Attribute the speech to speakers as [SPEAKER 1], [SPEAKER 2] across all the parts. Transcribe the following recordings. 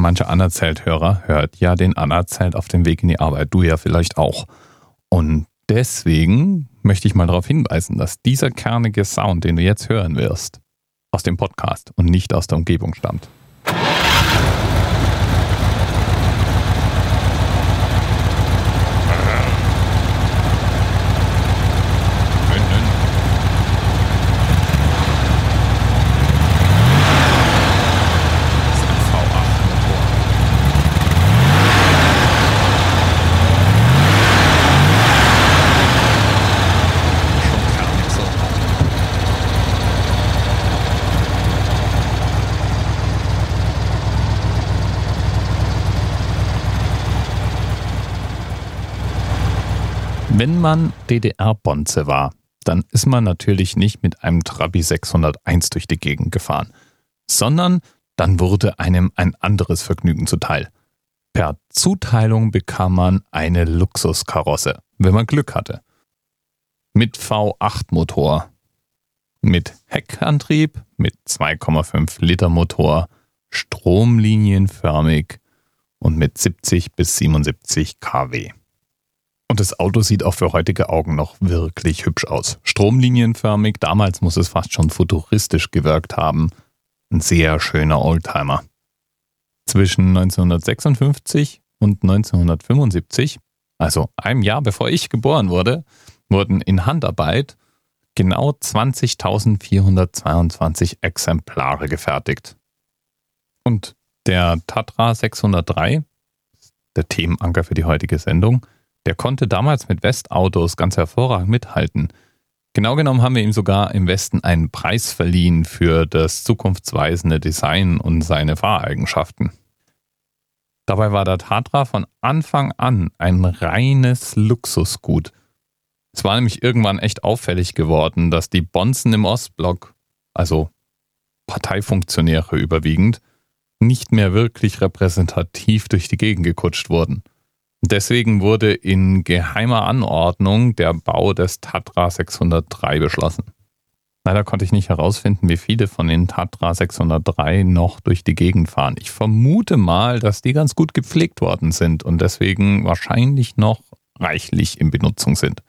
[SPEAKER 1] Mancher Anerzählt-Hörer hört ja den Anerzählt auf dem Weg in die Arbeit. Du ja vielleicht auch. Und deswegen möchte ich mal darauf hinweisen, dass dieser kernige Sound, den du jetzt hören wirst, aus dem Podcast und nicht aus der Umgebung stammt. Wenn man DDR-Bonze war, dann ist man natürlich nicht mit einem Trabi 601 durch die Gegend gefahren, sondern dann wurde einem ein anderes Vergnügen zuteil. Per Zuteilung bekam man eine Luxuskarosse, wenn man Glück hatte. Mit V8-Motor, mit Heckantrieb, mit 2,5 Liter Motor, stromlinienförmig und mit 70 bis 77 kW. Und das Auto sieht auch für heutige Augen noch wirklich hübsch aus. Stromlinienförmig, damals muss es fast schon futuristisch gewirkt haben. Ein sehr schöner Oldtimer. Zwischen 1956 und 1975, also einem Jahr bevor ich geboren wurde, wurden in Handarbeit genau 20.422 Exemplare gefertigt. Und der Tatra 603, der Themenanker für die heutige Sendung, der konnte damals mit Westautos ganz hervorragend mithalten. Genau genommen haben wir ihm sogar im Westen einen Preis verliehen für das zukunftsweisende Design und seine Fahreigenschaften. Dabei war der Tatra von Anfang an ein reines Luxusgut. Es war nämlich irgendwann echt auffällig geworden, dass die Bonzen im Ostblock, also Parteifunktionäre überwiegend, nicht mehr wirklich repräsentativ durch die Gegend gekutscht wurden. Deswegen wurde in geheimer Anordnung der Bau des Tatra 603 beschlossen. Leider konnte ich nicht herausfinden, wie viele von den Tatra 603 noch durch die Gegend fahren. Ich vermute mal, dass die ganz gut gepflegt worden sind und deswegen wahrscheinlich noch reichlich in Benutzung sind.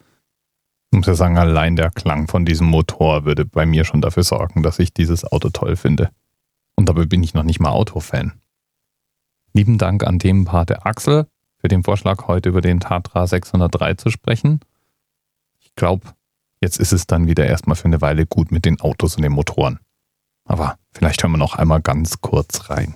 [SPEAKER 1] Ich muss ja sagen, allein der Klang von diesem Motor würde bei mir schon dafür sorgen, dass ich dieses Auto toll finde. Und dabei bin ich noch nicht mal Autofan. Lieben Dank an dem Part Axel für den Vorschlag, heute über den Tatra 603 zu sprechen. Ich glaube, jetzt ist es dann wieder erstmal für eine Weile gut mit den Autos und den Motoren. Aber vielleicht hören wir noch einmal ganz kurz rein.